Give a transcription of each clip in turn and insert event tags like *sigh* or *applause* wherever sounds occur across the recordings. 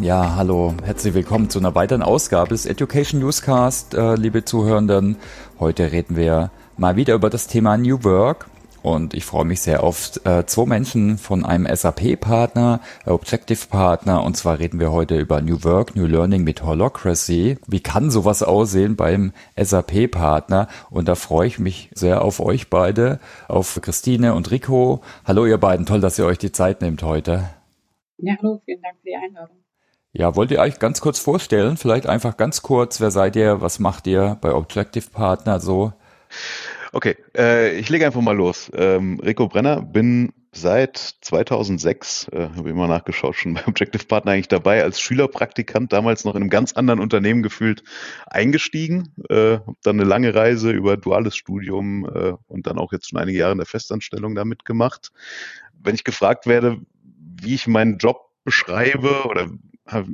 Ja, hallo, herzlich willkommen zu einer weiteren Ausgabe des Education Newscast, äh, liebe Zuhörenden. Heute reden wir mal wieder über das Thema New Work und ich freue mich sehr auf äh, zwei Menschen von einem SAP-Partner, Objective-Partner und zwar reden wir heute über New Work, New Learning mit Holocracy. Wie kann sowas aussehen beim SAP-Partner? Und da freue ich mich sehr auf euch beide, auf Christine und Rico. Hallo ihr beiden, toll, dass ihr euch die Zeit nehmt heute. Ja, hallo, vielen Dank für die Einladung. Ja, wollt ihr euch ganz kurz vorstellen? Vielleicht einfach ganz kurz, wer seid ihr, was macht ihr bei Objective Partner so? Okay, äh, ich lege einfach mal los. Ähm, Rico Brenner, bin seit 2006, äh, habe ich immer nachgeschaut, schon *laughs* bei Objective Partner eigentlich dabei, als Schülerpraktikant, damals noch in einem ganz anderen Unternehmen gefühlt eingestiegen. Äh, habe dann eine lange Reise über duales Studium äh, und dann auch jetzt schon einige Jahre in der Festanstellung damit gemacht. Wenn ich gefragt werde, wie ich meinen Job beschreibe oder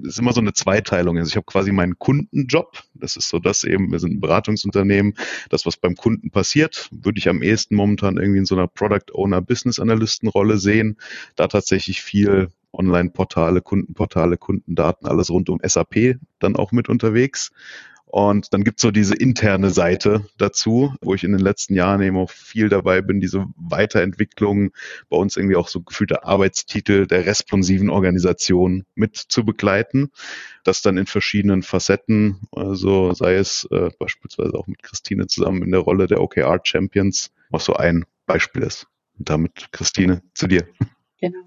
ist immer so eine Zweiteilung. Also ich habe quasi meinen Kundenjob. Das ist so das eben, wir sind ein Beratungsunternehmen. Das, was beim Kunden passiert, würde ich am ehesten momentan irgendwie in so einer Product Owner Business Analysten Rolle sehen. Da tatsächlich viel Online-Portale, Kundenportale, Kundendaten, alles rund um SAP dann auch mit unterwegs. Und dann gibt's so diese interne Seite dazu, wo ich in den letzten Jahren eben auch viel dabei bin, diese Weiterentwicklung, bei uns irgendwie auch so gefühlte Arbeitstitel der responsiven Organisation mit zu begleiten. Das dann in verschiedenen Facetten, also sei es äh, beispielsweise auch mit Christine zusammen in der Rolle der OKR Champions, was so ein Beispiel ist. Und damit, Christine, zu dir. Genau,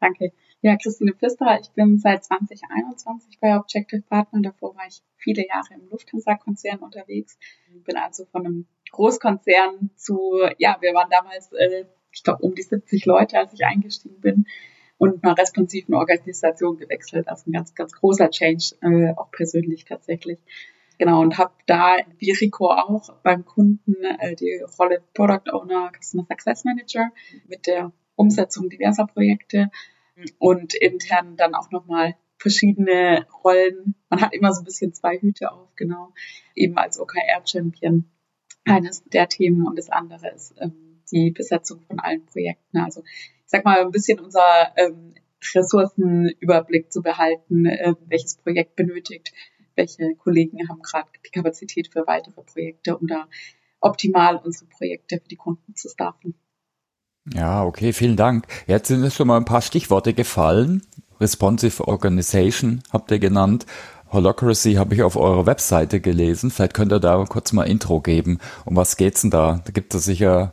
danke. Ja, Christine Pfister, ich bin seit 2021 bei Objective Partner. Davor war ich viele Jahre im Lufthansa-Konzern unterwegs. Bin also von einem Großkonzern zu, ja, wir waren damals, äh, ich glaube, um die 70 Leute, als ich eingestiegen bin und einer responsiven Organisation gewechselt. Also ein ganz, ganz großer Change, äh, auch persönlich tatsächlich. Genau, und habe da, wie Rico auch, beim Kunden äh, die Rolle Product Owner, Customer Success Manager mit der Umsetzung diverser Projekte und intern dann auch nochmal verschiedene Rollen. Man hat immer so ein bisschen zwei Hüte auf, genau. Eben als OKR-Champion eines der Themen und das andere ist ähm, die Besetzung von allen Projekten. Also ich sag mal ein bisschen unser ähm, Ressourcenüberblick zu behalten, äh, welches Projekt benötigt, welche Kollegen haben gerade die Kapazität für weitere Projekte, um da optimal unsere Projekte für die Kunden zu staffen. Ja, okay, vielen Dank. Jetzt sind es schon mal ein paar Stichworte gefallen. Responsive Organization habt ihr genannt. Holocracy habe ich auf eurer Webseite gelesen. Vielleicht könnt ihr da kurz mal Intro geben. Um was geht's denn da? Da gibt es sicher,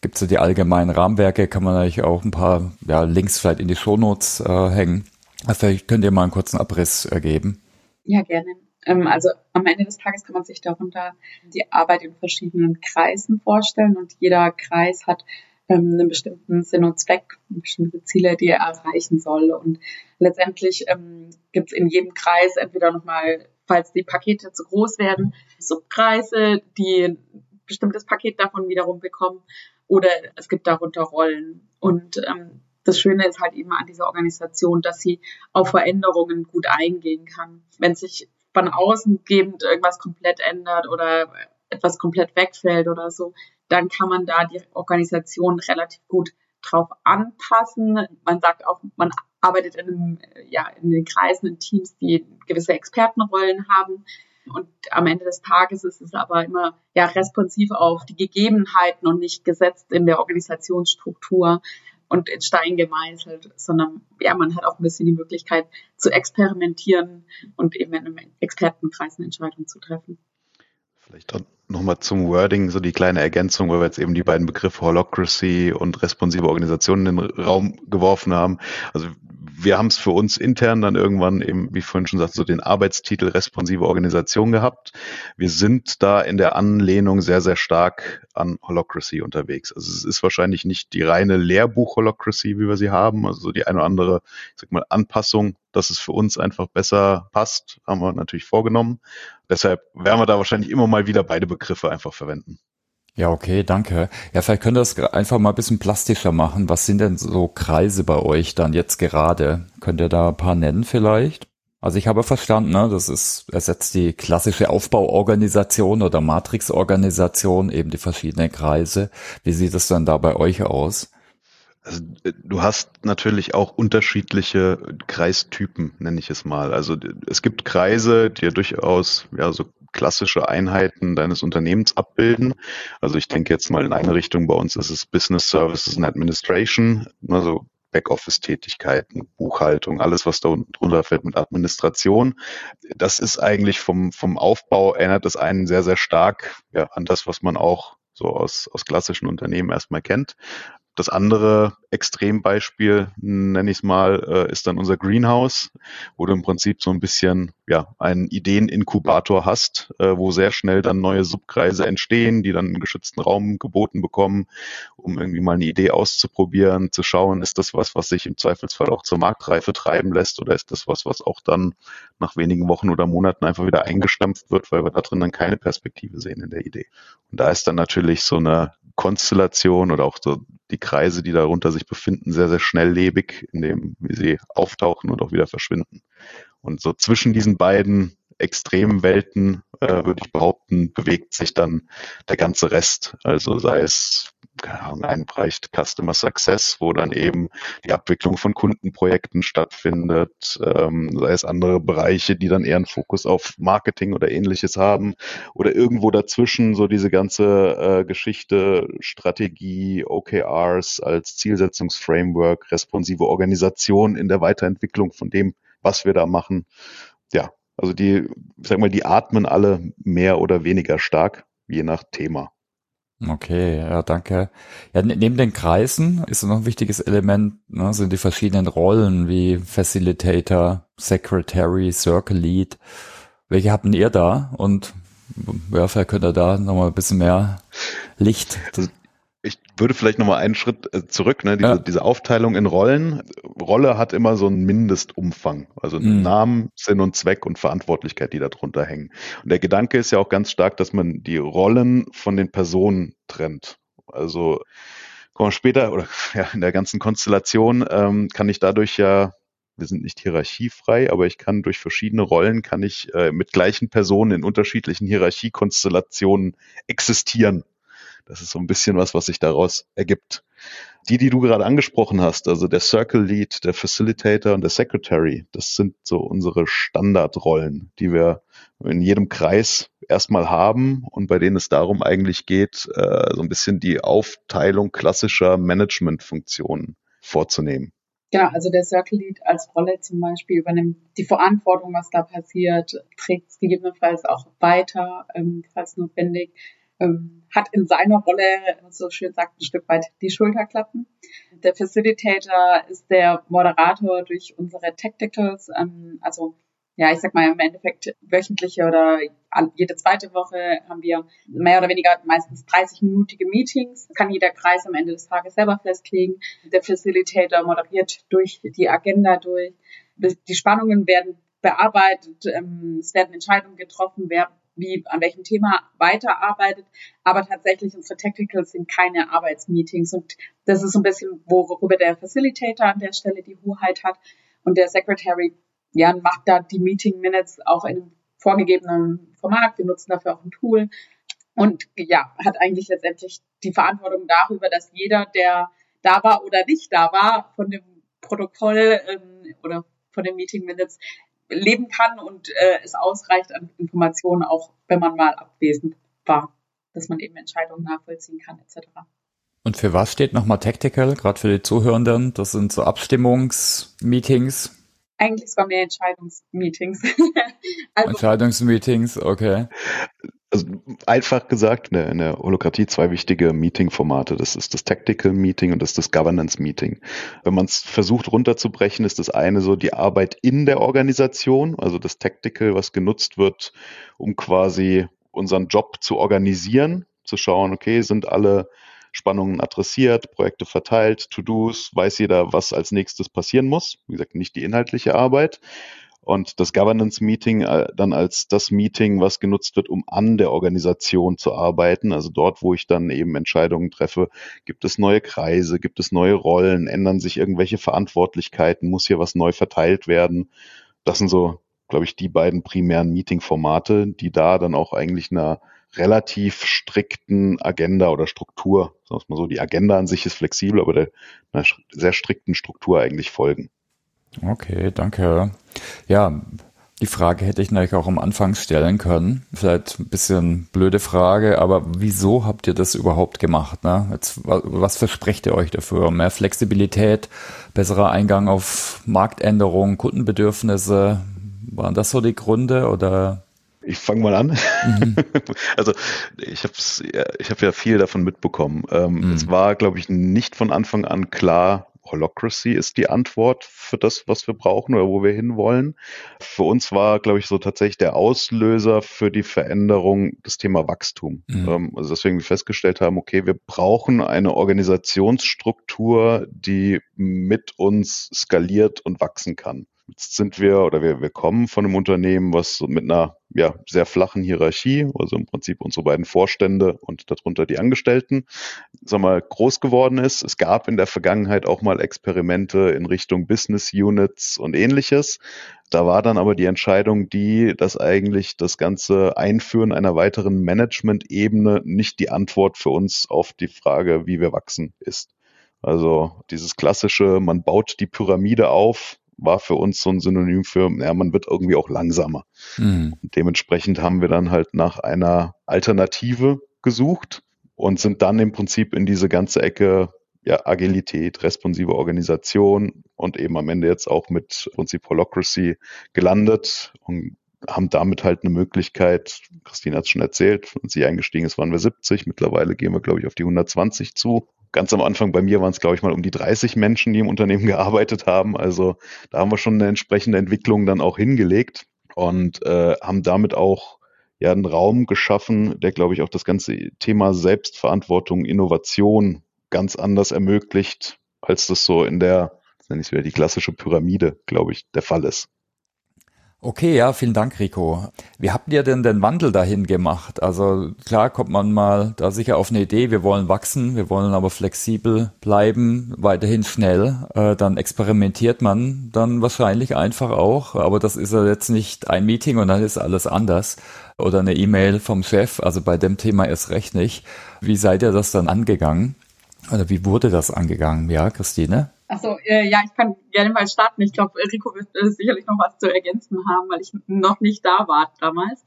gibt es die allgemeinen Rahmenwerke, kann man natürlich auch ein paar ja, Links vielleicht in die Shownotes äh, hängen. Vielleicht könnt ihr mal einen kurzen Abriss ergeben. Ja, gerne. Ähm, also am Ende des Tages kann man sich darunter die Arbeit in verschiedenen Kreisen vorstellen und jeder Kreis hat ähm, einen bestimmten Sinn und Zweck, bestimmte Ziele, die er erreichen soll. Und letztendlich ähm, gibt es in jedem Kreis entweder nochmal, falls die Pakete zu groß werden, Subkreise, die ein bestimmtes Paket davon wiederum bekommen, oder es gibt darunter Rollen. Und ähm, das Schöne ist halt eben an dieser Organisation, dass sie auf Veränderungen gut eingehen kann. Wenn sich von außen gebend irgendwas komplett ändert oder etwas komplett wegfällt oder so, dann kann man da die Organisation relativ gut drauf anpassen. Man sagt auch, man arbeitet in, einem, ja, in den Kreisen, in Teams, die gewisse Expertenrollen haben. Und am Ende des Tages ist es aber immer ja responsiv auf die Gegebenheiten und nicht gesetzt in der Organisationsstruktur und in Stein gemeißelt, sondern ja, man hat auch ein bisschen die Möglichkeit zu experimentieren und eben in einem Expertenkreis eine Entscheidung zu treffen. Vielleicht nochmal zum Wording, so die kleine Ergänzung, weil wir jetzt eben die beiden Begriffe Holocracy und responsive Organisationen in den Raum geworfen haben. Also wir haben es für uns intern dann irgendwann eben, wie vorhin schon sagte, so den Arbeitstitel responsive Organisation gehabt. Wir sind da in der Anlehnung sehr, sehr stark an Holocracy unterwegs. Also es ist wahrscheinlich nicht die reine Lehrbuch-Holocracy, wie wir sie haben, also so die eine oder andere, ich sag mal, Anpassung, dass es für uns einfach besser passt, haben wir natürlich vorgenommen. Deshalb werden wir da wahrscheinlich immer mal wieder beide Begriffe einfach verwenden. Ja, okay, danke. Ja, vielleicht könnt ihr das einfach mal ein bisschen plastischer machen. Was sind denn so Kreise bei euch dann jetzt gerade? Könnt ihr da ein paar nennen vielleicht? Also ich habe verstanden, ne, das ist, ersetzt die klassische Aufbauorganisation oder Matrixorganisation, eben die verschiedenen Kreise. Wie sieht es dann da bei euch aus? Also äh, du hast natürlich auch unterschiedliche Kreistypen, nenne ich es mal. Also es gibt Kreise, die ja durchaus ja so klassische Einheiten deines Unternehmens abbilden. Also ich denke jetzt mal in eine Richtung, bei uns ist es Business Services and Administration, also Backoffice-Tätigkeiten, Buchhaltung, alles, was da drunter fällt mit Administration. Das ist eigentlich vom, vom Aufbau erinnert es einen sehr, sehr stark ja, an das, was man auch so aus, aus klassischen Unternehmen erstmal kennt. Das andere Extrembeispiel, nenne ich es mal, äh, ist dann unser Greenhouse, wo du im Prinzip so ein bisschen ja, einen Ideeninkubator hast, äh, wo sehr schnell dann neue Subkreise entstehen, die dann einen geschützten Raum geboten bekommen, um irgendwie mal eine Idee auszuprobieren, zu schauen, ist das was, was sich im Zweifelsfall auch zur Marktreife treiben lässt oder ist das was, was auch dann nach wenigen Wochen oder Monaten einfach wieder eingestampft wird, weil wir da drin dann keine Perspektive sehen in der Idee. Und da ist dann natürlich so eine Konstellation oder auch so die Kreise, die darunter sich befinden, sehr, sehr schnelllebig, indem sie auftauchen und auch wieder verschwinden. Und so zwischen diesen beiden extremen Welten, äh, würde ich behaupten, bewegt sich dann der ganze Rest. Also sei es keine Ahnung, ein Bereich Customer Success, wo dann eben die Abwicklung von Kundenprojekten stattfindet, ähm, sei es andere Bereiche, die dann eher einen Fokus auf Marketing oder ähnliches haben oder irgendwo dazwischen so diese ganze äh, Geschichte, Strategie, OKRs als Zielsetzungsframework, responsive Organisation in der Weiterentwicklung von dem, was wir da machen. Ja, also die, ich sag mal, die atmen alle mehr oder weniger stark, je nach Thema. Okay, ja, danke. Ja, ne, neben den Kreisen ist noch ein wichtiges Element, ne, sind die verschiedenen Rollen wie Facilitator, Secretary, Circle Lead. Welche habt ihr da? Und ja, vielleicht könnt ihr da nochmal ein bisschen mehr Licht ich würde vielleicht nochmal einen Schritt äh, zurück, ne? diese, ja. diese Aufteilung in Rollen. Rolle hat immer so einen Mindestumfang, also mhm. Namen, Sinn und Zweck und Verantwortlichkeit, die darunter hängen. Und der Gedanke ist ja auch ganz stark, dass man die Rollen von den Personen trennt. Also kommen wir später oder *laughs* ja, in der ganzen Konstellation ähm, kann ich dadurch ja wir sind nicht hierarchiefrei, aber ich kann durch verschiedene Rollen, kann ich äh, mit gleichen Personen in unterschiedlichen Hierarchiekonstellationen existieren. Das ist so ein bisschen was, was sich daraus ergibt. Die, die du gerade angesprochen hast, also der Circle Lead, der Facilitator und der Secretary, das sind so unsere Standardrollen, die wir in jedem Kreis erstmal haben und bei denen es darum eigentlich geht, äh, so ein bisschen die Aufteilung klassischer Managementfunktionen vorzunehmen. Genau, also der Circle Lead als Rolle zum Beispiel übernimmt die Verantwortung, was da passiert, trägt es gegebenenfalls auch weiter, ähm, falls notwendig ähm, hat in seiner Rolle, so schön sagt, ein Stück weit die Schulterklappen. Der Facilitator ist der Moderator durch unsere Tacticals, ähm, also ja, ich sag mal im Endeffekt wöchentliche oder jede zweite Woche haben wir mehr oder weniger meistens 30-minütige Meetings. Das kann jeder Kreis am Ende des Tages selber festlegen. Der Facilitator moderiert durch die Agenda durch. Die Spannungen werden bearbeitet. Ähm, es werden Entscheidungen getroffen, wer wie an welchem Thema weiterarbeitet. Aber tatsächlich unsere Technicals sind keine Arbeitsmeetings. Und das ist so ein bisschen, worüber der Facilitator an der Stelle die Hoheit hat. Und der Secretary, ja, macht da die Meeting Minutes auch in einem vorgegebenen Format. Wir nutzen dafür auch ein Tool. Und ja, hat eigentlich letztendlich die Verantwortung darüber, dass jeder, der da war oder nicht da war, von dem Protokoll ähm, oder von den Meeting Minutes leben kann und äh, es ausreicht an Informationen, auch wenn man mal abwesend war, dass man eben Entscheidungen nachvollziehen kann etc. Und für was steht nochmal Tactical, gerade für die Zuhörenden? Das sind so Abstimmungsmeetings. Eigentlich sogar mehr Entscheidungsmeetings. *laughs* also, Entscheidungsmeetings, okay also einfach gesagt, in der, in der Holokratie zwei wichtige Meeting-Formate. Das ist das Tactical Meeting und das ist das Governance Meeting. Wenn man es versucht runterzubrechen, ist das eine so die Arbeit in der Organisation, also das Tactical, was genutzt wird, um quasi unseren Job zu organisieren, zu schauen, okay, sind alle Spannungen adressiert, Projekte verteilt, To-Dos, weiß jeder, was als nächstes passieren muss. Wie gesagt, nicht die inhaltliche Arbeit und das Governance Meeting äh, dann als das Meeting, was genutzt wird, um an der Organisation zu arbeiten. Also dort, wo ich dann eben Entscheidungen treffe, gibt es neue Kreise, gibt es neue Rollen, ändern sich irgendwelche Verantwortlichkeiten, muss hier was neu verteilt werden. Das sind so, glaube ich, die beiden primären Meeting-Formate, die da dann auch eigentlich einer relativ strikten Agenda oder Struktur, sagen wir mal so, die Agenda an sich ist flexibel, aber der einer sehr strikten Struktur eigentlich folgen. Okay, danke. Ja, die Frage hätte ich natürlich auch am Anfang stellen können. Vielleicht ein bisschen blöde Frage, aber wieso habt ihr das überhaupt gemacht? Ne? Jetzt, was versprecht ihr euch dafür? Mehr Flexibilität, besserer Eingang auf Marktänderungen, Kundenbedürfnisse? Waren das so die Gründe oder? Ich fange mal an. Mhm. *laughs* Also ich habe ich hab ja viel davon mitbekommen. Ähm, mhm. Es war, glaube ich, nicht von Anfang an klar, Holocracy ist die Antwort für das, was wir brauchen oder wo wir hinwollen. Für uns war, glaube ich, so tatsächlich der Auslöser für die Veränderung das Thema Wachstum. Mhm. Ähm, also deswegen wir festgestellt haben, okay, wir brauchen eine Organisationsstruktur, die mit uns skaliert und wachsen kann. Jetzt sind wir oder wir, wir kommen von einem Unternehmen, was mit einer ja, sehr flachen Hierarchie, also im Prinzip unsere beiden Vorstände und darunter die Angestellten, sag mal, groß geworden ist. Es gab in der Vergangenheit auch mal Experimente in Richtung Business Units und ähnliches. Da war dann aber die Entscheidung die, dass eigentlich das ganze Einführen einer weiteren Management-Ebene nicht die Antwort für uns auf die Frage, wie wir wachsen, ist. Also dieses klassische, man baut die Pyramide auf, war für uns so ein Synonym für, ja, man wird irgendwie auch langsamer. Mhm. Dementsprechend haben wir dann halt nach einer Alternative gesucht und sind dann im Prinzip in diese ganze Ecke ja, Agilität, responsive Organisation und eben am Ende jetzt auch mit Prinzip Holocracy gelandet und haben damit halt eine Möglichkeit, Christine hat es schon erzählt, als sie eingestiegen ist, waren wir 70, mittlerweile gehen wir, glaube ich, auf die 120 zu Ganz am Anfang bei mir waren es, glaube ich, mal um die 30 Menschen, die im Unternehmen *laughs* gearbeitet haben. Also da haben wir schon eine entsprechende Entwicklung dann auch hingelegt und äh, haben damit auch ja einen Raum geschaffen, der, glaube ich, auch das ganze Thema Selbstverantwortung, Innovation ganz anders ermöglicht, als das so in der, nenne ich es wieder, die klassische Pyramide, glaube ich, der Fall ist. Okay, ja, vielen Dank, Rico. Wie habt ihr denn den Wandel dahin gemacht? Also klar kommt man mal da sicher auf eine Idee, wir wollen wachsen, wir wollen aber flexibel bleiben, weiterhin schnell. Äh, dann experimentiert man dann wahrscheinlich einfach auch, aber das ist ja jetzt nicht ein Meeting und dann ist alles anders. Oder eine E-Mail vom Chef, also bei dem Thema erst recht nicht. Wie seid ihr das dann angegangen? Oder wie wurde das angegangen? Ja, Christine? Achso, äh, ja, ich kann gerne mal starten. Ich glaube, Rico wird äh, sicherlich noch was zu ergänzen haben, weil ich noch nicht da war damals.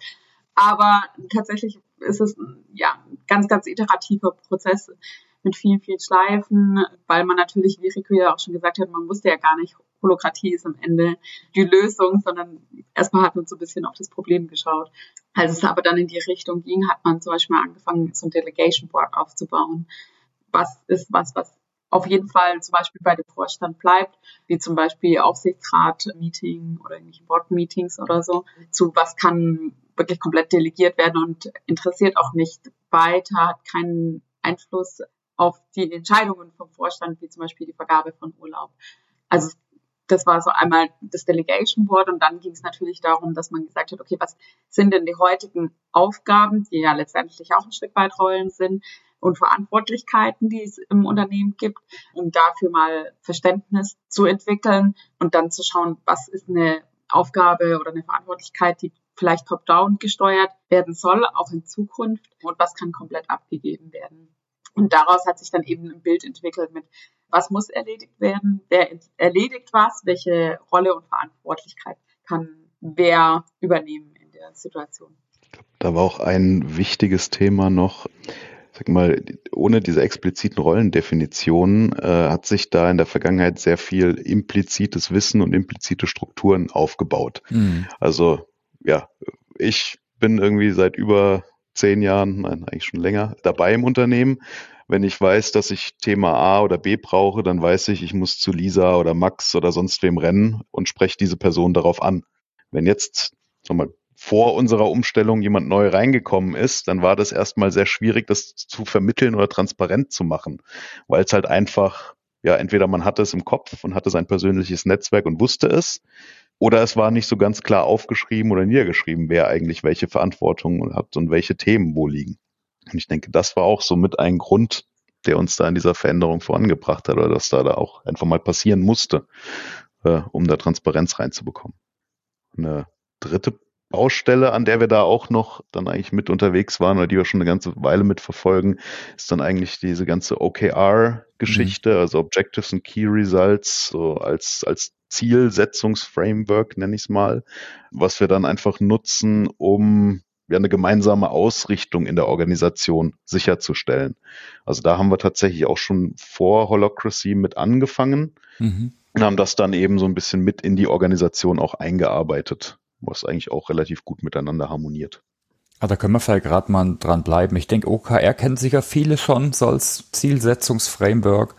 Aber tatsächlich ist es ja ganz, ganz iterativer Prozess mit vielen, vielen Schleifen, weil man natürlich, wie Rico ja auch schon gesagt hat, man wusste ja gar nicht, Holokratie ist am Ende die Lösung, sondern erstmal hat man so ein bisschen auf das Problem geschaut. Als es aber dann in die Richtung ging, hat man zum Beispiel angefangen, so ein Delegation Board aufzubauen. Was ist was, was auf jeden Fall zum Beispiel bei dem Vorstand bleibt, wie zum Beispiel Aufsichtsrat-Meeting oder irgendwelche Board-Meetings oder so, zu was kann wirklich komplett delegiert werden und interessiert auch nicht weiter, hat keinen Einfluss auf die Entscheidungen vom Vorstand, wie zum Beispiel die Vergabe von Urlaub. Also das war so einmal das Delegation Board und dann ging es natürlich darum, dass man gesagt hat, okay, was sind denn die heutigen Aufgaben, die ja letztendlich auch ein Stück weit Rollen sind, und Verantwortlichkeiten, die es im Unternehmen gibt, um dafür mal Verständnis zu entwickeln und dann zu schauen, was ist eine Aufgabe oder eine Verantwortlichkeit, die vielleicht top-down gesteuert werden soll, auch in Zukunft und was kann komplett abgegeben werden. Und daraus hat sich dann eben ein Bild entwickelt mit, was muss erledigt werden, wer erledigt was, welche Rolle und Verantwortlichkeit kann wer übernehmen in der Situation. Da war auch ein wichtiges Thema noch, sag mal, ohne diese expliziten Rollendefinitionen äh, hat sich da in der Vergangenheit sehr viel implizites Wissen und implizite Strukturen aufgebaut. Mhm. Also ja, ich bin irgendwie seit über zehn Jahren, nein, eigentlich schon länger, dabei im Unternehmen. Wenn ich weiß, dass ich Thema A oder B brauche, dann weiß ich, ich muss zu Lisa oder Max oder sonst wem rennen und spreche diese Person darauf an. Wenn jetzt, sag mal, vor unserer Umstellung jemand neu reingekommen ist, dann war das erstmal sehr schwierig, das zu vermitteln oder transparent zu machen, weil es halt einfach, ja, entweder man hatte es im Kopf und hatte sein persönliches Netzwerk und wusste es, oder es war nicht so ganz klar aufgeschrieben oder niedergeschrieben, wer eigentlich welche Verantwortung hat und welche Themen wo liegen. Und ich denke, das war auch so mit ein Grund, der uns da in dieser Veränderung vorangebracht hat oder dass da, da auch einfach mal passieren musste, äh, um da Transparenz reinzubekommen. Eine dritte Baustelle, an der wir da auch noch dann eigentlich mit unterwegs waren oder die wir schon eine ganze Weile mitverfolgen, ist dann eigentlich diese ganze OKR-Geschichte, mhm. also Objectives and Key Results, so als, als Zielsetzungsframework, nenne ich es mal, was wir dann einfach nutzen, um ja eine gemeinsame Ausrichtung in der Organisation sicherzustellen. Also da haben wir tatsächlich auch schon vor Holocracy mit angefangen mhm. und haben das dann eben so ein bisschen mit in die Organisation auch eingearbeitet was eigentlich auch relativ gut miteinander harmoniert. Ah, da können wir vielleicht gerade mal dran bleiben. Ich denke, OKR kennen sicher viele schon so als Zielsetzungsframework.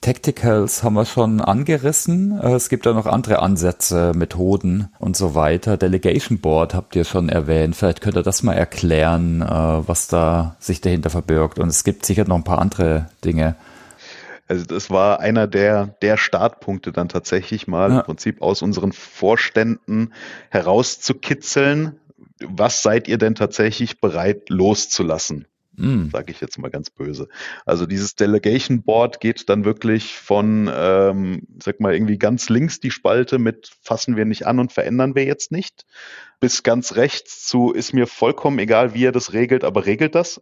Tacticals haben wir schon angerissen. Äh, es gibt da noch andere Ansätze, Methoden und so weiter. Delegation Board habt ihr schon erwähnt. Vielleicht könnt ihr das mal erklären, äh, was da sich dahinter verbirgt. Und es gibt sicher noch ein paar andere Dinge. Also das war einer der, der Startpunkte dann tatsächlich mal ja. im Prinzip aus unseren Vorständen herauszukitzeln. Was seid ihr denn tatsächlich bereit loszulassen? Mm. Sage ich jetzt mal ganz böse. Also dieses Delegation Board geht dann wirklich von, ähm, sag mal, irgendwie ganz links die Spalte mit fassen wir nicht an und verändern wir jetzt nicht, bis ganz rechts zu ist mir vollkommen egal, wie ihr das regelt, aber regelt das.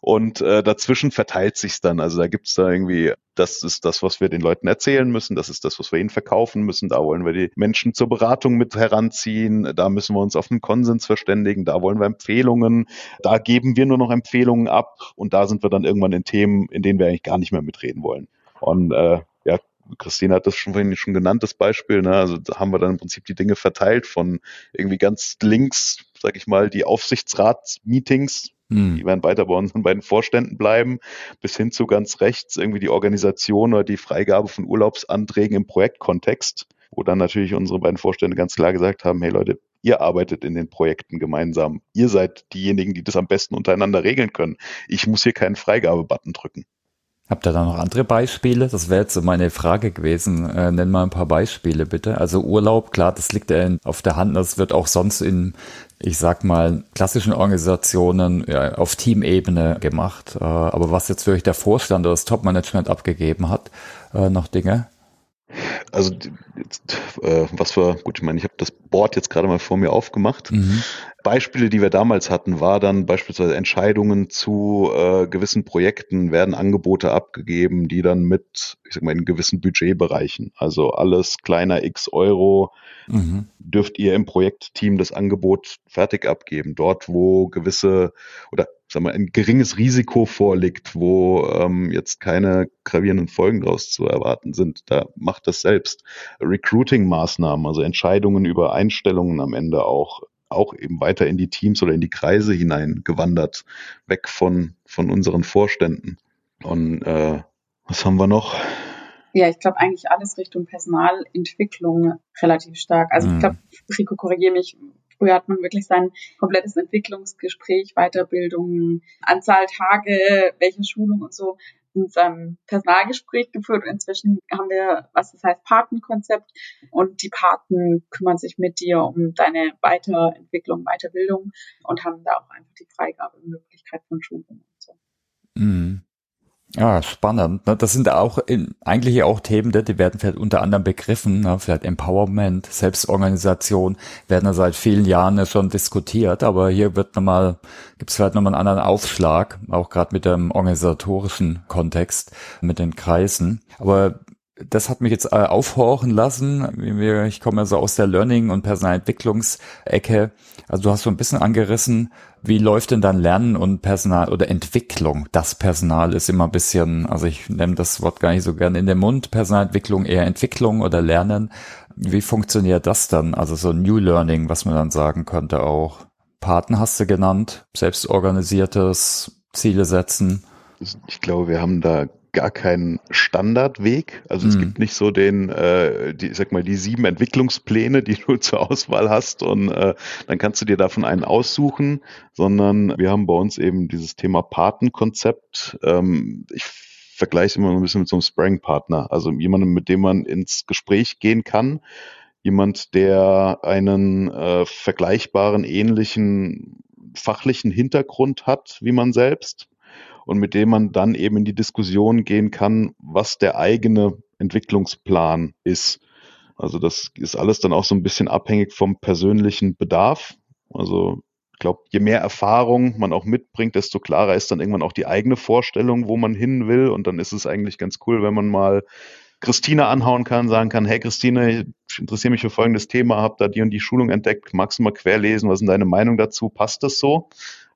Und äh, dazwischen verteilt sich's dann. Also da gibt's da irgendwie, das ist das, was wir den Leuten erzählen müssen, das ist das, was wir ihnen verkaufen müssen, da wollen wir die Menschen zur Beratung mit heranziehen, da müssen wir uns auf einen Konsens verständigen, da wollen wir Empfehlungen, da geben wir nur noch Empfehlungen ab und da sind wir dann irgendwann in Themen, in denen wir eigentlich gar nicht mehr mitreden wollen. Und äh, ja, Christine hat das schon vorhin schon genannt, das Beispiel. Ne? Also da haben wir dann im Prinzip die Dinge verteilt von irgendwie ganz links, sag ich mal, die Aufsichtsratsmeetings, hm. Die werden weiter bei unseren beiden Vorständen bleiben, bis hin zu ganz rechts irgendwie die Organisation oder die Freigabe von Urlaubsanträgen im Projektkontext, wo dann natürlich unsere beiden Vorstände ganz klar gesagt haben, hey Leute, ihr arbeitet in den Projekten gemeinsam. Ihr seid diejenigen, die das am besten untereinander regeln können. Ich muss hier keinen Freigabebutton drücken. Habt ihr da noch andere Beispiele? Das wäre jetzt so meine Frage gewesen. Äh, nenn mal ein paar Beispiele bitte. Also Urlaub, klar, das liegt ja auf der Hand. Das wird auch sonst in, ich sag mal, klassischen Organisationen ja, auf Teamebene gemacht. Äh, aber was jetzt wirklich der Vorstand oder das Topmanagement abgegeben hat, äh, noch Dinge? Also jetzt, äh, was wir, gut, ich meine, ich habe das Board jetzt gerade mal vor mir aufgemacht. Mhm. Beispiele, die wir damals hatten, war dann beispielsweise Entscheidungen zu äh, gewissen Projekten, werden Angebote abgegeben, die dann mit, ich sag mal, in gewissen Budgetbereichen, also alles kleiner x Euro, mhm. dürft ihr im Projektteam das Angebot fertig abgeben. Dort, wo gewisse oder sag mal, ein geringes Risiko vorliegt, wo ähm, jetzt keine gravierenden Folgen daraus zu erwarten sind, da macht das selbst. Recruiting-Maßnahmen, also Entscheidungen über Einstellungen am Ende auch auch eben weiter in die Teams oder in die Kreise hinein gewandert, weg von, von unseren Vorständen. Und äh, was haben wir noch? Ja, ich glaube eigentlich alles Richtung Personalentwicklung relativ stark. Also mhm. ich glaube, Rico, korrigiere mich, früher hat man wirklich sein komplettes Entwicklungsgespräch, Weiterbildung, Anzahl Tage, welche Schulung und so in seinem Personalgespräch geführt. Inzwischen haben wir, was das heißt, Patenkonzept. Und die Paten kümmern sich mit dir um deine Weiterentwicklung, Weiterbildung und haben da auch einfach die Freigabemöglichkeit von Schulungen und so. Mhm. Ja, spannend. Ne? Das sind auch eigentlich auch Themen, die werden vielleicht unter anderem begriffen, ne? vielleicht Empowerment, Selbstorganisation, werden ja seit vielen Jahren schon diskutiert, aber hier wird nochmal, gibt es vielleicht nochmal einen anderen Aufschlag, auch gerade mit dem organisatorischen Kontext, mit den Kreisen. Aber das hat mich jetzt äh, aufhorchen lassen. Ich komme ja so aus der Learning- und Personalentwicklungsecke. Also du hast so ein bisschen angerissen, wie läuft denn dann Lernen und Personal oder Entwicklung? Das Personal ist immer ein bisschen, also ich nehme das Wort gar nicht so gern in den Mund. Personalentwicklung eher Entwicklung oder Lernen. Wie funktioniert das dann? Also so New Learning, was man dann sagen könnte auch. Paten hast du genannt, selbstorganisiertes Ziele setzen. Ich glaube, wir haben da gar keinen Standardweg. Also es hm. gibt nicht so den, äh, die, ich sag mal, die sieben Entwicklungspläne, die du *laughs* zur Auswahl hast und äh, dann kannst du dir davon einen aussuchen, sondern wir haben bei uns eben dieses Thema Patenkonzept. Ähm, ich vergleiche immer ein bisschen mit so einem Sparring-Partner, also jemandem, mit dem man ins Gespräch gehen kann. Jemand, der einen äh, vergleichbaren, ähnlichen fachlichen Hintergrund hat wie man selbst und mit dem man dann eben in die Diskussion gehen kann, was der eigene Entwicklungsplan ist. Also das ist alles dann auch so ein bisschen abhängig vom persönlichen Bedarf. Also ich glaube, je mehr Erfahrung man auch mitbringt, desto klarer ist dann irgendwann auch die eigene Vorstellung, wo man hin will. Und dann ist es eigentlich ganz cool, wenn man mal Christine anhauen kann, sagen kann, hey Christine, ich interessiere mich für folgendes Thema, habe da die und die Schulung entdeckt, magst du mal querlesen, was ist deine Meinung dazu, passt das so?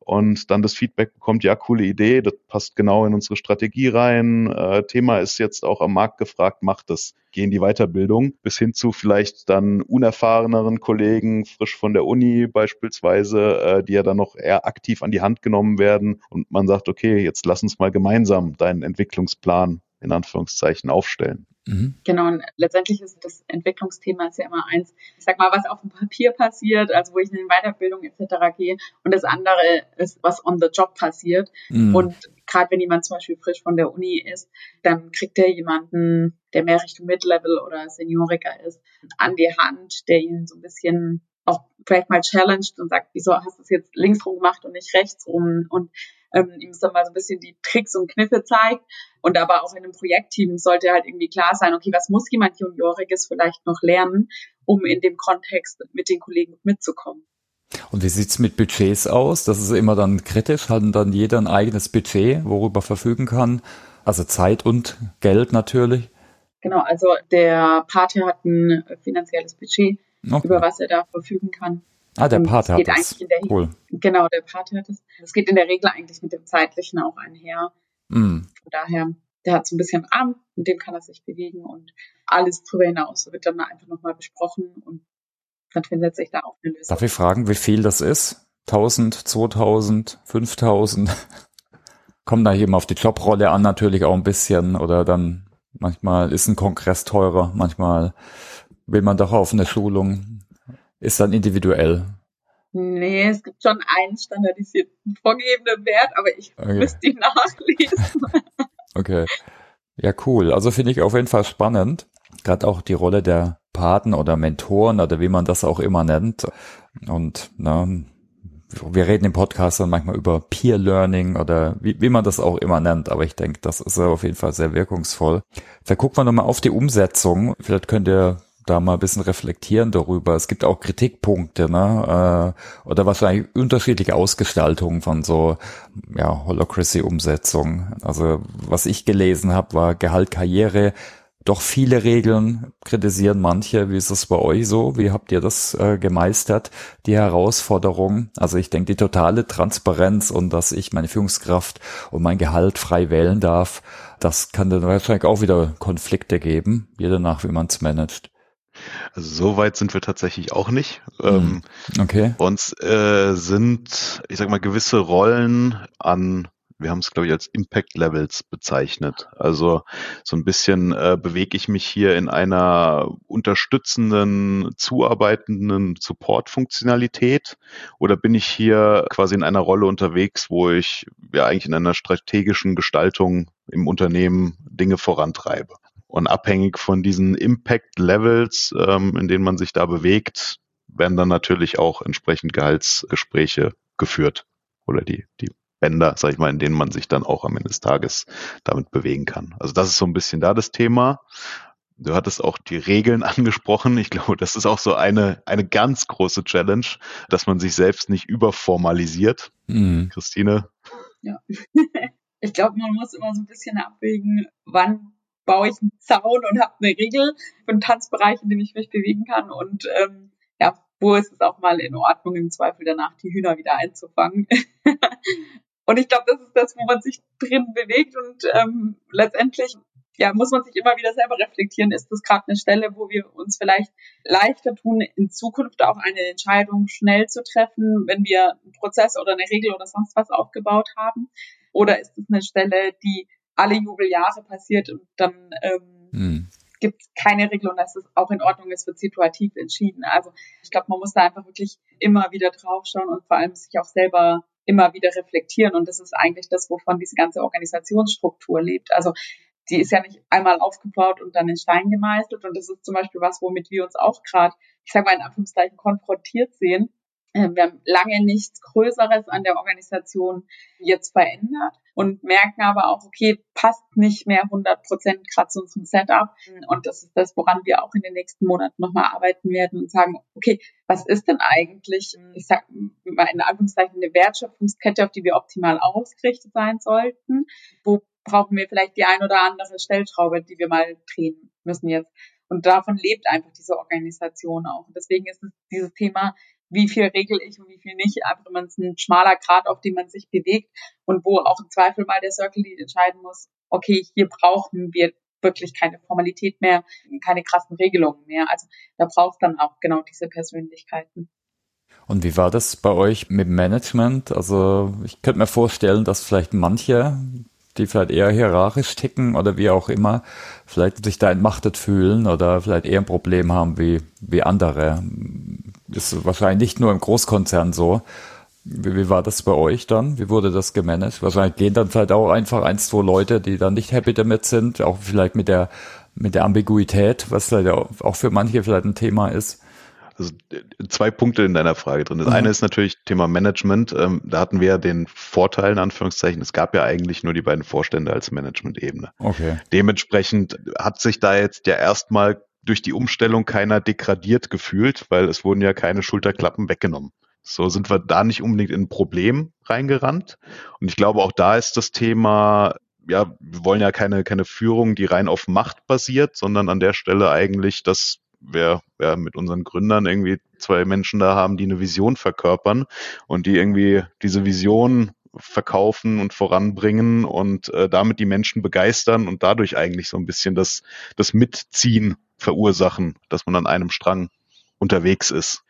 Und dann das Feedback bekommt, ja, coole Idee, das passt genau in unsere Strategie rein, äh, Thema ist jetzt auch am Markt gefragt, macht das, geh in die Weiterbildung, bis hin zu vielleicht dann unerfahreneren Kollegen, frisch von der Uni beispielsweise, äh, die ja dann noch eher aktiv an die Hand genommen werden und man sagt, okay, jetzt lass uns mal gemeinsam deinen Entwicklungsplan in Anführungszeichen aufstellen. Mhm. Genau, und letztendlich ist das Entwicklungsthema ist ja immer eins, ich sag mal, was auf dem Papier passiert, also wo ich in die Weiterbildung etc. gehe, und das andere ist, was on the job passiert. Mhm. Und gerade wenn jemand zum Beispiel frisch von der Uni ist, dann kriegt er jemanden, der mehr Richtung Mid-Level oder Senioriker ist, an die Hand, der ihn so ein bisschen auch vielleicht mal challenged und sagt, wieso hast du es jetzt links rum gemacht und nicht rechts rum und ähm, ihm dann mal so ein bisschen die Tricks und Kniffe zeigt. Und aber auch in einem Projektteam sollte halt irgendwie klar sein, okay, was muss jemand Junioriges vielleicht noch lernen, um in dem Kontext mit den Kollegen mitzukommen. Und wie sieht's mit Budgets aus? Das ist immer dann kritisch, hat dann jeder ein eigenes Budget, worüber verfügen kann. Also Zeit und Geld natürlich. Genau, also der Pate hat ein finanzielles Budget, okay. über was er da verfügen kann. Ah, der Pate hat das. Cool. Genau, der Pate hat das. Das geht in der Regel eigentlich mit dem Zeitlichen auch einher. Mm. Von daher, der hat so ein bisschen Arm, mit dem kann er sich bewegen und alles darüber hinaus wird dann einfach nochmal besprochen und dann findet sich da auch eine Lösung. Darf ich fragen, wie viel das ist? 1000, 2000, 5000? Kommt da eben auf die Jobrolle an natürlich auch ein bisschen oder dann manchmal ist ein Kongress teurer, manchmal will man doch auf eine Schulung ist dann individuell. Nee, es gibt schon einen standardisierten vorgegebenen Wert, aber ich okay. müsste ihn nachlesen. *laughs* okay. Ja, cool. Also finde ich auf jeden Fall spannend. Gerade auch die Rolle der Paten oder Mentoren oder wie man das auch immer nennt. Und na, wir reden im Podcast dann manchmal über Peer Learning oder wie, wie man das auch immer nennt, aber ich denke, das ist auf jeden Fall sehr wirkungsvoll. Da gucken wir nochmal auf die Umsetzung. Vielleicht könnt ihr da mal ein bisschen reflektieren darüber. Es gibt auch Kritikpunkte, ne? Äh, oder wahrscheinlich unterschiedliche Ausgestaltungen von so ja, Holocracy-Umsetzung. Also was ich gelesen habe, war Gehalt, Karriere, doch viele Regeln kritisieren manche. Wie ist es bei euch so? Wie habt ihr das äh, gemeistert, die Herausforderung? Also ich denke, die totale Transparenz und dass ich meine Führungskraft und mein Gehalt frei wählen darf, das kann dann wahrscheinlich auch wieder Konflikte geben, je danach, wie man es managt. Also so weit sind wir tatsächlich auch nicht. Mhm. Okay. Bei uns äh, sind, ich sag mal, gewisse Rollen an wir haben es, glaube ich, als Impact Levels bezeichnet. Also so ein bisschen äh, bewege ich mich hier in einer unterstützenden, zuarbeitenden Support-Funktionalität oder bin ich hier quasi in einer Rolle unterwegs, wo ich ja eigentlich in einer strategischen Gestaltung im Unternehmen Dinge vorantreibe. Und abhängig von diesen Impact Levels, ähm, in denen man sich da bewegt, werden dann natürlich auch entsprechend Gehaltsgespräche geführt oder die, die Bänder, sag ich mal, in denen man sich dann auch am Ende des Tages damit bewegen kann. Also das ist so ein bisschen da das Thema. Du hattest auch die Regeln *laughs* angesprochen. Ich glaube, das ist auch so eine, eine ganz große Challenge, dass man sich selbst nicht überformalisiert. Mhm. Christine? Ja. *laughs* Ich glaube, man muss immer so ein bisschen abwägen, wann baue ich einen Zaun und habe eine Regel einen Tanzbereich, in dem ich mich bewegen kann und ähm, ja, wo ist es auch mal in Ordnung, im Zweifel danach die Hühner wieder einzufangen. *laughs* und ich glaube, das ist das, wo man sich drin bewegt und ähm, letztendlich ja, muss man sich immer wieder selber reflektieren, ist das gerade eine Stelle, wo wir uns vielleicht leichter tun, in Zukunft auch eine Entscheidung schnell zu treffen, wenn wir einen Prozess oder eine Regel oder sonst was aufgebaut haben? Oder ist es eine Stelle, die alle Jubeljahre passiert und dann ähm, hm. gibt es keine Regel und das ist auch in Ordnung, es wird situativ entschieden. Also ich glaube, man muss da einfach wirklich immer wieder draufschauen und vor allem sich auch selber immer wieder reflektieren und das ist eigentlich das, wovon diese ganze Organisationsstruktur lebt. Also die ist ja nicht einmal aufgebaut und dann in Stein gemeißelt und das ist zum Beispiel was, womit wir uns auch gerade, ich sage mal in Anführungszeichen, konfrontiert sehen, wir haben lange nichts Größeres an der Organisation jetzt verändert und merken aber auch, okay, passt nicht mehr 100 Prozent gerade zu unserem Setup. Und das ist das, woran wir auch in den nächsten Monaten nochmal arbeiten werden und sagen, okay, was ist denn eigentlich, ich sag mal in Anführungszeichen, eine Wertschöpfungskette, auf die wir optimal ausgerichtet sein sollten? Wo brauchen wir vielleicht die ein oder andere Stellschraube, die wir mal drehen müssen jetzt? Und davon lebt einfach diese Organisation auch. Und deswegen ist es dieses Thema wie viel regel ich und wie viel nicht. Einfach immer ein schmaler Grad, auf dem man sich bewegt und wo auch im Zweifel mal der Circle Lead entscheiden muss, okay, hier brauchen wir wirklich keine Formalität mehr, keine krassen Regelungen mehr. Also da braucht dann auch genau diese Persönlichkeiten. Und wie war das bei euch mit Management? Also ich könnte mir vorstellen, dass vielleicht manche die vielleicht eher hierarchisch ticken oder wie auch immer, vielleicht sich da entmachtet fühlen oder vielleicht eher ein Problem haben wie, wie andere. Ist wahrscheinlich nicht nur im Großkonzern so. Wie, wie war das bei euch dann? Wie wurde das gemanagt? Wahrscheinlich gehen dann vielleicht auch einfach ein, zwei Leute, die dann nicht happy damit sind, auch vielleicht mit der, mit der Ambiguität, was vielleicht auch für manche vielleicht ein Thema ist also zwei Punkte in deiner Frage drin. Das mhm. eine ist natürlich Thema Management. Ähm, da hatten wir ja den Vorteil, in Anführungszeichen, es gab ja eigentlich nur die beiden Vorstände als Management-Ebene. Okay. Dementsprechend hat sich da jetzt ja erstmal durch die Umstellung keiner degradiert gefühlt, weil es wurden ja keine Schulterklappen weggenommen. So sind wir da nicht unbedingt in ein Problem reingerannt. Und ich glaube, auch da ist das Thema ja, wir wollen ja keine, keine Führung, die rein auf Macht basiert, sondern an der Stelle eigentlich das wir ja, mit unseren Gründern irgendwie zwei Menschen da haben, die eine Vision verkörpern und die irgendwie diese Vision verkaufen und voranbringen und äh, damit die Menschen begeistern und dadurch eigentlich so ein bisschen das, das Mitziehen verursachen, dass man an einem Strang unterwegs ist.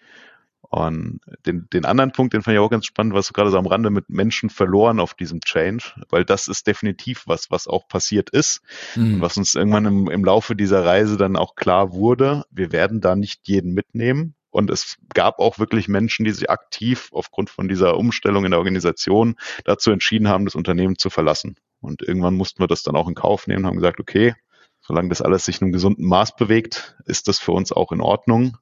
Und den, den anderen Punkt, den fand ich auch ganz spannend, was du gerade so am Rande mit Menschen verloren auf diesem Change, weil das ist definitiv was, was auch passiert ist mhm. und was uns irgendwann im, im Laufe dieser Reise dann auch klar wurde. Wir werden da nicht jeden mitnehmen. Und es gab auch wirklich Menschen, die sich aktiv aufgrund von dieser Umstellung in der Organisation dazu entschieden haben, das Unternehmen zu verlassen. Und irgendwann mussten wir das dann auch in Kauf nehmen, haben gesagt, okay, solange das alles sich in einem gesunden Maß bewegt, ist das für uns auch in Ordnung.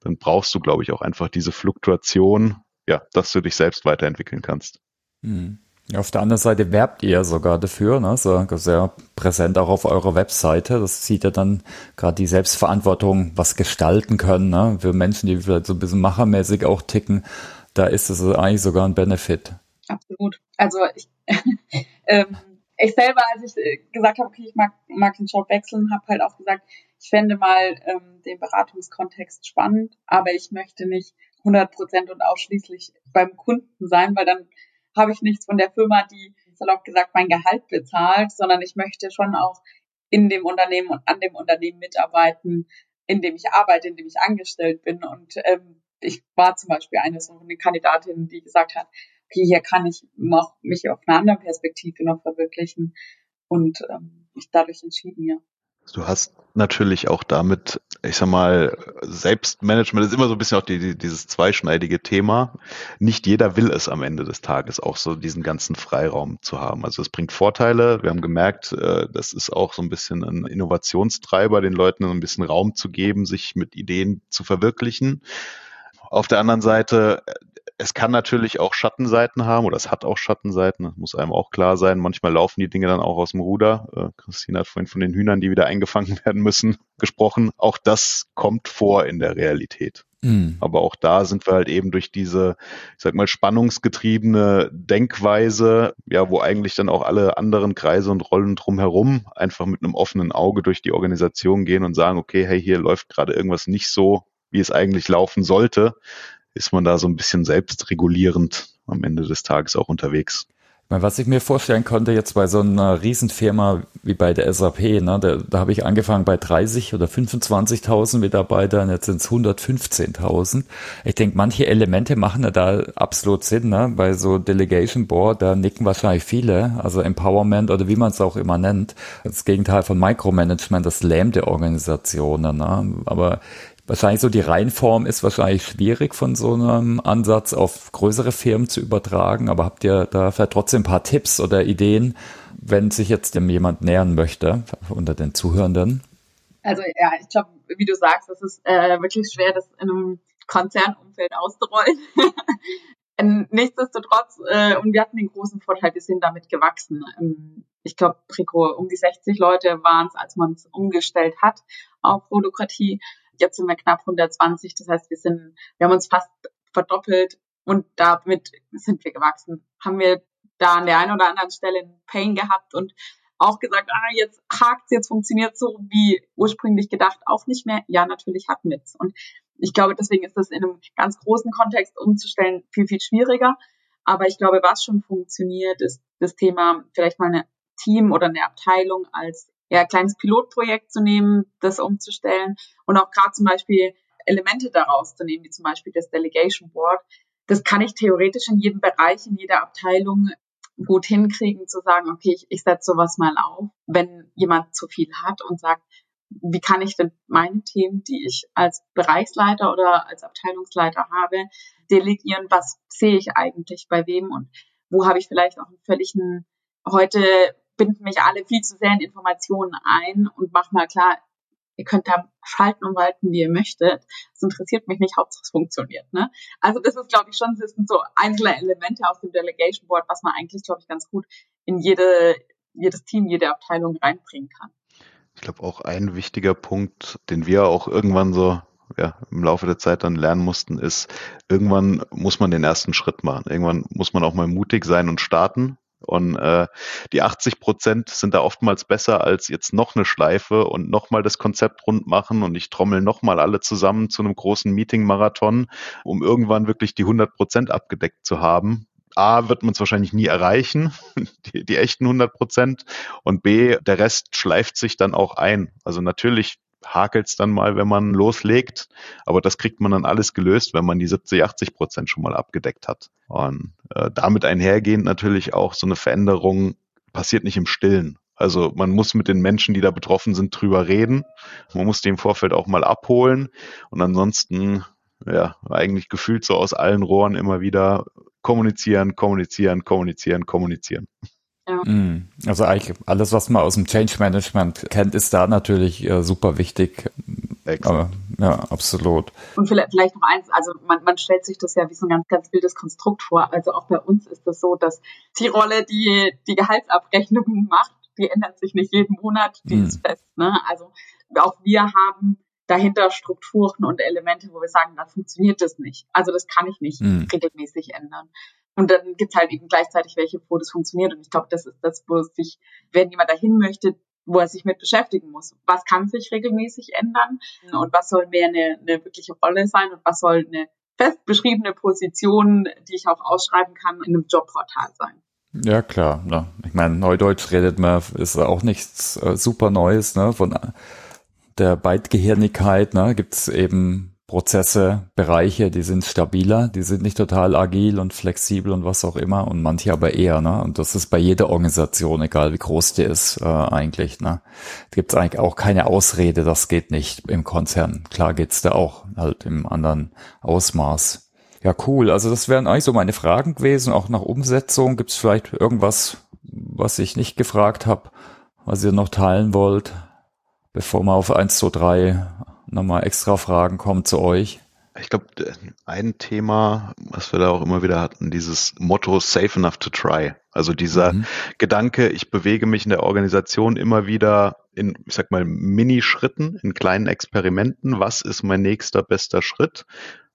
Dann brauchst du, glaube ich, auch einfach diese Fluktuation, ja, dass du dich selbst weiterentwickeln kannst. Hm. Auf der anderen Seite werbt ihr sogar dafür, ne? so sehr präsent auch auf eurer Webseite. Das sieht ja dann gerade die Selbstverantwortung, was gestalten können, ne? für Menschen, die vielleicht so ein bisschen machermäßig auch ticken. Da ist es eigentlich sogar ein Benefit. Absolut. Also ich, *laughs* ähm, ich selber, als ich äh, gesagt habe, okay, ich mag, mag den Job wechseln, habe halt auch gesagt, ich fände mal ähm, den Beratungskontext spannend, aber ich möchte nicht 100 Prozent und ausschließlich beim Kunden sein, weil dann habe ich nichts von der Firma, die salopp gesagt mein Gehalt bezahlt, sondern ich möchte schon auch in dem Unternehmen und an dem Unternehmen mitarbeiten, in dem ich arbeite, in dem ich angestellt bin. Und ähm, ich war zum Beispiel eine so eine Kandidatin, die gesagt hat, okay, hier kann ich noch mich auf einer anderen Perspektive noch verwirklichen und ähm, ich dadurch entschieden, ja. Du hast natürlich auch damit, ich sag mal, Selbstmanagement ist immer so ein bisschen auch die, die, dieses zweischneidige Thema. Nicht jeder will es am Ende des Tages auch so diesen ganzen Freiraum zu haben. Also es bringt Vorteile. Wir haben gemerkt, äh, das ist auch so ein bisschen ein Innovationstreiber, den Leuten so ein bisschen Raum zu geben, sich mit Ideen zu verwirklichen. Auf der anderen Seite es kann natürlich auch Schattenseiten haben oder es hat auch Schattenseiten, das muss einem auch klar sein. Manchmal laufen die Dinge dann auch aus dem Ruder. Äh, Christine hat vorhin von den Hühnern, die wieder eingefangen *laughs* werden müssen, gesprochen. Auch das kommt vor in der Realität. Mhm. Aber auch da sind wir halt eben durch diese, ich sag mal, spannungsgetriebene Denkweise, ja, wo eigentlich dann auch alle anderen Kreise und Rollen drumherum einfach mit einem offenen Auge durch die Organisation gehen und sagen, okay, hey, hier läuft gerade irgendwas nicht so, wie es eigentlich laufen sollte ist man da so ein bisschen selbstregulierend am Ende des Tages auch unterwegs. Was ich mir vorstellen konnte jetzt bei so einer Riesenfirma wie bei der SAP, ne, da, da habe ich angefangen bei 30 oder 25.000 Mitarbeitern, jetzt sind es 115.000. Ich denke, manche Elemente machen da absolut Sinn, ne? bei so Delegation Board, da nicken wahrscheinlich viele, also Empowerment oder wie man es auch immer nennt. Das Gegenteil von Micromanagement, das lähmte Organisationen. Ne? Aber Wahrscheinlich so die Reihenform ist wahrscheinlich schwierig von so einem Ansatz auf größere Firmen zu übertragen, aber habt ihr da vielleicht trotzdem ein paar Tipps oder Ideen, wenn sich jetzt dem jemand nähern möchte unter den Zuhörenden? Also ja, ich glaube, wie du sagst, es ist äh, wirklich schwer, das in einem Konzernumfeld auszurollen. *laughs* Nichtsdestotrotz, äh, und wir hatten den großen Vorteil, wir sind damit gewachsen. Ähm, ich glaube, Rico, um die 60 Leute waren es, als man es umgestellt hat auf Holokratie. Jetzt sind wir knapp 120. Das heißt, wir sind, wir haben uns fast verdoppelt und damit sind wir gewachsen. Haben wir da an der einen oder anderen Stelle einen Pain gehabt und auch gesagt, ah, jetzt hakt jetzt funktioniert so wie ursprünglich gedacht auch nicht mehr. Ja, natürlich wir es. Und ich glaube, deswegen ist das in einem ganz großen Kontext umzustellen viel, viel schwieriger. Aber ich glaube, was schon funktioniert, ist das Thema vielleicht mal eine Team oder eine Abteilung als ja, kleines Pilotprojekt zu nehmen, das umzustellen und auch gerade zum Beispiel Elemente daraus zu nehmen, wie zum Beispiel das Delegation Board. Das kann ich theoretisch in jedem Bereich, in jeder Abteilung gut hinkriegen, zu sagen, okay, ich, ich setze sowas mal auf, wenn jemand zu viel hat und sagt, wie kann ich denn meine Themen, die ich als Bereichsleiter oder als Abteilungsleiter habe, delegieren? Was sehe ich eigentlich bei wem und wo habe ich vielleicht auch einen völligen, heute binden mich alle viel zu sehr in Informationen ein und mach mal klar, ihr könnt da schalten und walten, wie ihr möchtet. Das interessiert mich nicht, Hauptsache es funktioniert. Ne? Also das ist, glaube ich, schon, das sind so einzelne Elemente aus dem Delegation Board, was man eigentlich, glaube ich, ganz gut in jede, jedes Team, jede Abteilung reinbringen kann. Ich glaube auch ein wichtiger Punkt, den wir auch irgendwann so ja, im Laufe der Zeit dann lernen mussten, ist, irgendwann muss man den ersten Schritt machen. Irgendwann muss man auch mal mutig sein und starten. Und äh, die 80 Prozent sind da oftmals besser als jetzt noch eine Schleife und nochmal das Konzept rund machen und ich trommel nochmal alle zusammen zu einem großen Meeting-Marathon, um irgendwann wirklich die 100 Prozent abgedeckt zu haben. A, wird man es wahrscheinlich nie erreichen, *laughs* die, die echten 100 Prozent. Und B, der Rest schleift sich dann auch ein. Also natürlich hakelt's dann mal, wenn man loslegt, aber das kriegt man dann alles gelöst, wenn man die 70, 80 Prozent schon mal abgedeckt hat. Und äh, damit einhergehend natürlich auch so eine Veränderung passiert nicht im Stillen. Also man muss mit den Menschen, die da betroffen sind, drüber reden. Man muss die im Vorfeld auch mal abholen. Und ansonsten, ja, eigentlich gefühlt so aus allen Rohren immer wieder kommunizieren, kommunizieren, kommunizieren, kommunizieren. Ja. Mm. Also eigentlich alles, was man aus dem Change Management kennt, ist da natürlich äh, super wichtig. Aber, ja, absolut. Und vielleicht, vielleicht noch eins, also man, man stellt sich das ja wie so ein ganz, ganz wildes Konstrukt vor. Also auch bei uns ist es das so, dass die Rolle, die die Gehaltsabrechnungen macht, die ändert sich nicht jeden Monat, die mm. ist fest. Ne? Also auch wir haben dahinter Strukturen und Elemente, wo wir sagen, da funktioniert das nicht. Also das kann ich nicht mm. regelmäßig ändern. Und dann gibt es halt eben gleichzeitig welche, wo das funktioniert. Und ich glaube, das ist das, wo sich, wenn jemand dahin möchte, wo er sich mit beschäftigen muss. Was kann sich regelmäßig ändern und was soll mehr eine, eine wirkliche Rolle sein und was soll eine fest beschriebene Position, die ich auch ausschreiben kann, in einem Jobportal sein. Ja, klar. Ne? Ich meine, Neudeutsch redet man, ist auch nichts äh, super Neues. Ne? Von der Beidgehirnigkeit ne? gibt es eben Prozesse, Bereiche, die sind stabiler, die sind nicht total agil und flexibel und was auch immer und manche aber eher, ne? Und das ist bei jeder Organisation, egal wie groß die ist, äh, eigentlich, ne? Gibt es eigentlich auch keine Ausrede, das geht nicht im Konzern. Klar geht's da auch, halt im anderen Ausmaß. Ja, cool. Also das wären eigentlich so meine Fragen gewesen, auch nach Umsetzung. Gibt es vielleicht irgendwas, was ich nicht gefragt habe, was ihr noch teilen wollt, bevor wir auf eins, zwei, drei nochmal extra Fragen kommen zu euch? Ich glaube, ein Thema, was wir da auch immer wieder hatten, dieses Motto Safe enough to try. Also dieser mhm. Gedanke, ich bewege mich in der Organisation immer wieder in, ich sag mal, Minischritten, in kleinen Experimenten. Was ist mein nächster bester Schritt?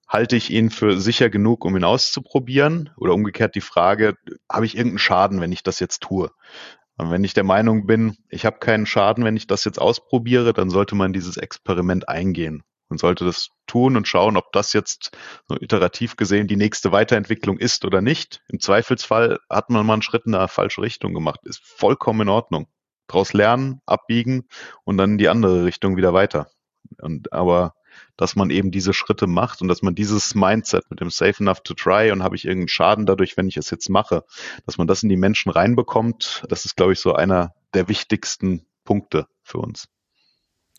Halte ich ihn für sicher genug, um ihn auszuprobieren? Oder umgekehrt die Frage, habe ich irgendeinen Schaden, wenn ich das jetzt tue? Und wenn ich der Meinung bin, ich habe keinen Schaden, wenn ich das jetzt ausprobiere, dann sollte man dieses Experiment eingehen und sollte das tun und schauen, ob das jetzt so iterativ gesehen die nächste Weiterentwicklung ist oder nicht. Im Zweifelsfall hat man mal einen Schritt in eine falsche Richtung gemacht. Ist vollkommen in Ordnung. Daraus lernen, abbiegen und dann in die andere Richtung wieder weiter. Und aber dass man eben diese Schritte macht und dass man dieses Mindset mit dem Safe enough to try und habe ich irgendeinen Schaden dadurch, wenn ich es jetzt mache, dass man das in die Menschen reinbekommt, das ist, glaube ich, so einer der wichtigsten Punkte für uns.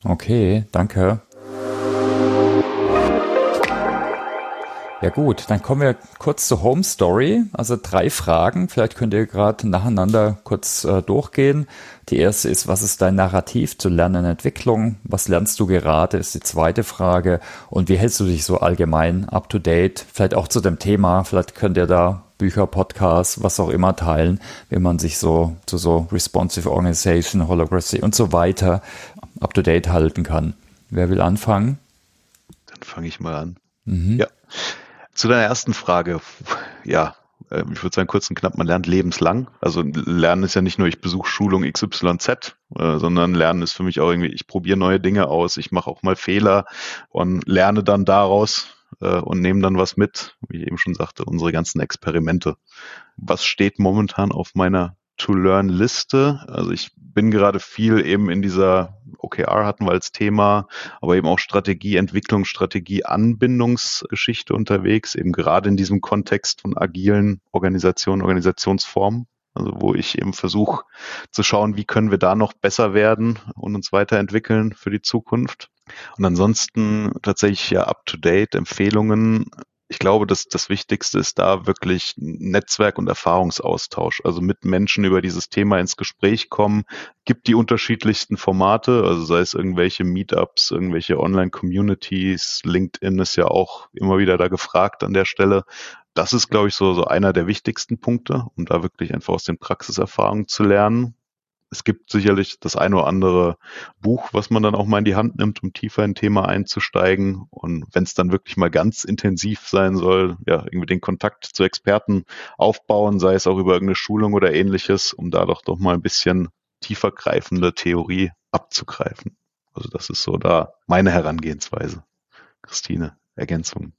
Okay, danke. Ja gut, dann kommen wir kurz zur Home Story. Also drei Fragen. Vielleicht könnt ihr gerade nacheinander kurz äh, durchgehen. Die erste ist, was ist dein Narrativ zu Lernen und Entwicklung? Was lernst du gerade? Ist die zweite Frage. Und wie hältst du dich so allgemein up to date? Vielleicht auch zu dem Thema. Vielleicht könnt ihr da Bücher, Podcasts, was auch immer teilen, wie man sich so zu so responsive Organization, Holography und so weiter up to date halten kann. Wer will anfangen? Dann fange ich mal an. Mhm. Ja. Zu deiner ersten Frage, ja, äh, ich würde sagen, kurz und knapp, man lernt lebenslang. Also Lernen ist ja nicht nur, ich besuche Schulung XYZ, äh, sondern Lernen ist für mich auch irgendwie, ich probiere neue Dinge aus, ich mache auch mal Fehler und lerne dann daraus äh, und nehme dann was mit, wie ich eben schon sagte, unsere ganzen Experimente. Was steht momentan auf meiner To-Learn-Liste? Also ich bin gerade viel eben in dieser OKR hatten wir als Thema, aber eben auch Strategie, Entwicklung, Strategie, Anbindungsgeschichte unterwegs, eben gerade in diesem Kontext von agilen Organisationen, Organisationsformen. Also wo ich eben versuche zu schauen, wie können wir da noch besser werden und uns weiterentwickeln für die Zukunft. Und ansonsten tatsächlich ja up-to-date Empfehlungen ich glaube, dass das Wichtigste ist da wirklich Netzwerk und Erfahrungsaustausch. Also mit Menschen über dieses Thema ins Gespräch kommen, gibt die unterschiedlichsten Formate, also sei es irgendwelche Meetups, irgendwelche Online-Communities, LinkedIn ist ja auch immer wieder da gefragt an der Stelle. Das ist, glaube ich, so, so einer der wichtigsten Punkte, um da wirklich einfach aus den Praxiserfahrungen zu lernen es gibt sicherlich das eine oder andere Buch, was man dann auch mal in die Hand nimmt, um tiefer in ein Thema einzusteigen. Und wenn es dann wirklich mal ganz intensiv sein soll, ja, irgendwie den Kontakt zu Experten aufbauen, sei es auch über irgendeine Schulung oder ähnliches, um da doch doch mal ein bisschen tiefer greifende Theorie abzugreifen. Also das ist so da meine Herangehensweise. Christine, Ergänzung.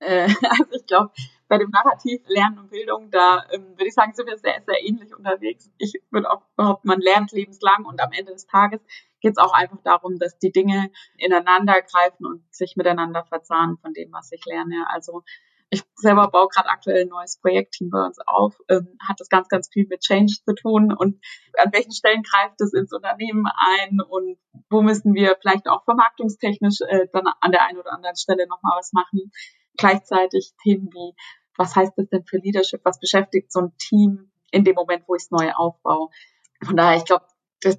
Äh, *laughs* also ich glaube, bei dem Narrativ Lernen und Bildung, da ähm, würde ich sagen, sind wir sehr, sehr ähnlich unterwegs. Ich würde auch behaupten, man lernt lebenslang und am Ende des Tages geht es auch einfach darum, dass die Dinge ineinander greifen und sich miteinander verzahnen von dem, was ich lerne. Also ich selber baue gerade aktuell ein neues Projektteam bei uns auf, ähm, hat das ganz, ganz viel mit Change zu tun und an welchen Stellen greift es ins Unternehmen ein und wo müssen wir vielleicht auch vermarktungstechnisch äh, dann an der einen oder anderen Stelle nochmal was machen. Gleichzeitig Themen wie, was heißt das denn für Leadership? Was beschäftigt so ein Team in dem Moment, wo ich es neu aufbaue? Von daher, ich glaube,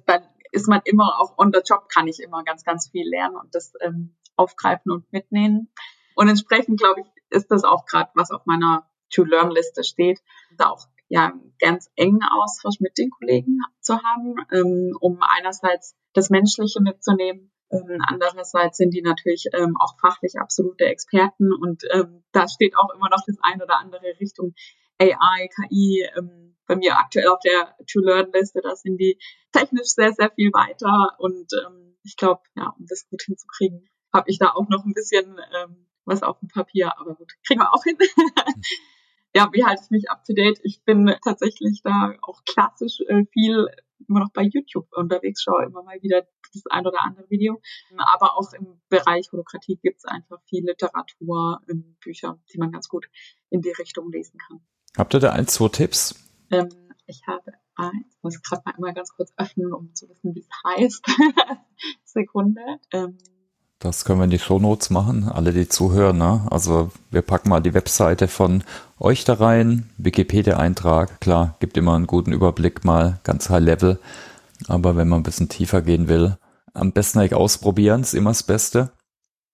dann ist man immer auch on the job, kann ich immer ganz, ganz viel lernen und das ähm, aufgreifen und mitnehmen. Und entsprechend, glaube ich, ist das auch gerade, was auf meiner To-Learn-Liste steht, da auch ja ganz engen Austausch mit den Kollegen zu haben, ähm, um einerseits das Menschliche mitzunehmen. Ähm, andererseits sind die natürlich ähm, auch fachlich absolute Experten und ähm, da steht auch immer noch das ein oder andere Richtung AI, KI. Bei mir aktuell auf der To-Learn-Liste, da sind die technisch sehr, sehr viel weiter und ich glaube, ja, um das gut hinzukriegen, habe ich da auch noch ein bisschen ähm, was auf dem Papier, aber gut, kriegen wir auch hin. *laughs* ja, wie halte ich mich up to date? Ich bin tatsächlich da auch klassisch äh, viel immer noch bei YouTube unterwegs, schaue immer mal wieder das ein oder andere Video. Aber auch im Bereich Holokratie gibt es einfach viel Literatur, Bücher, die man ganz gut in die Richtung lesen kann. Habt ihr da ein, zwei Tipps? Ähm, ich habe eins, muss ich gerade mal einmal ganz kurz öffnen, um zu wissen, wie es heißt. *laughs* Sekunde. Ähm, das können wir in die Shownotes machen, alle die zuhören. Ne? Also wir packen mal die Webseite von euch da rein, Wikipedia-Eintrag, klar, gibt immer einen guten Überblick mal, ganz high level. Aber wenn man ein bisschen tiefer gehen will, am besten eigentlich ausprobieren, ist immer das Beste.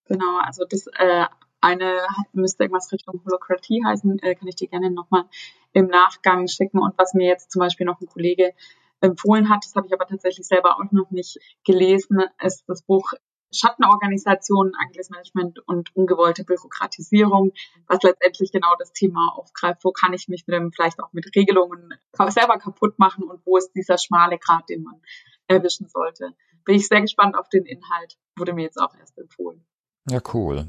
Genau, also das äh, eine müsste irgendwas Richtung Holokratie heißen, äh, kann ich dir gerne nochmal im Nachgang schicken. Und was mir jetzt zum Beispiel noch ein Kollege empfohlen hat, das habe ich aber tatsächlich selber auch noch nicht gelesen, ist das Buch Schattenorganisationen, agiles Management und ungewollte Bürokratisierung, was letztendlich genau das Thema aufgreift. Wo kann ich mich mit dem vielleicht auch mit Regelungen selber kaputt machen und wo ist dieser schmale Grat, den man erwischen sollte. Bin ich sehr gespannt auf den Inhalt. Wurde mir jetzt auch erst empfohlen. Ja, cool.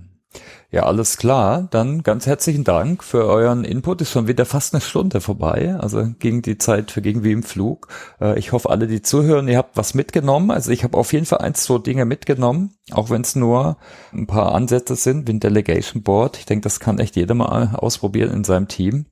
Ja, alles klar. Dann ganz herzlichen Dank für euren Input. Ist schon wieder fast eine Stunde vorbei. Also ging die Zeit verging wie im Flug. Äh, ich hoffe, alle, die zuhören, ihr habt was mitgenommen. Also ich habe auf jeden Fall eins, zwei Dinge mitgenommen, auch wenn es nur ein paar Ansätze sind, wie ein Delegation Board. Ich denke, das kann echt jeder mal ausprobieren in seinem Team.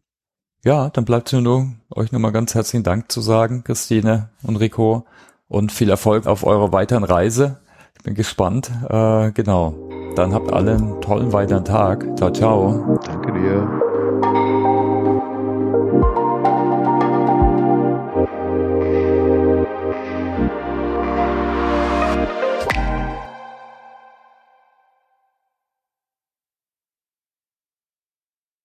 Ja, dann bleibt mir nur, euch nochmal ganz herzlichen Dank zu sagen, Christine und Rico und viel Erfolg auf eurer weiteren Reise. Ich bin gespannt. Äh, genau. Dann habt alle einen tollen weiteren Tag. Ciao, ciao. Danke dir.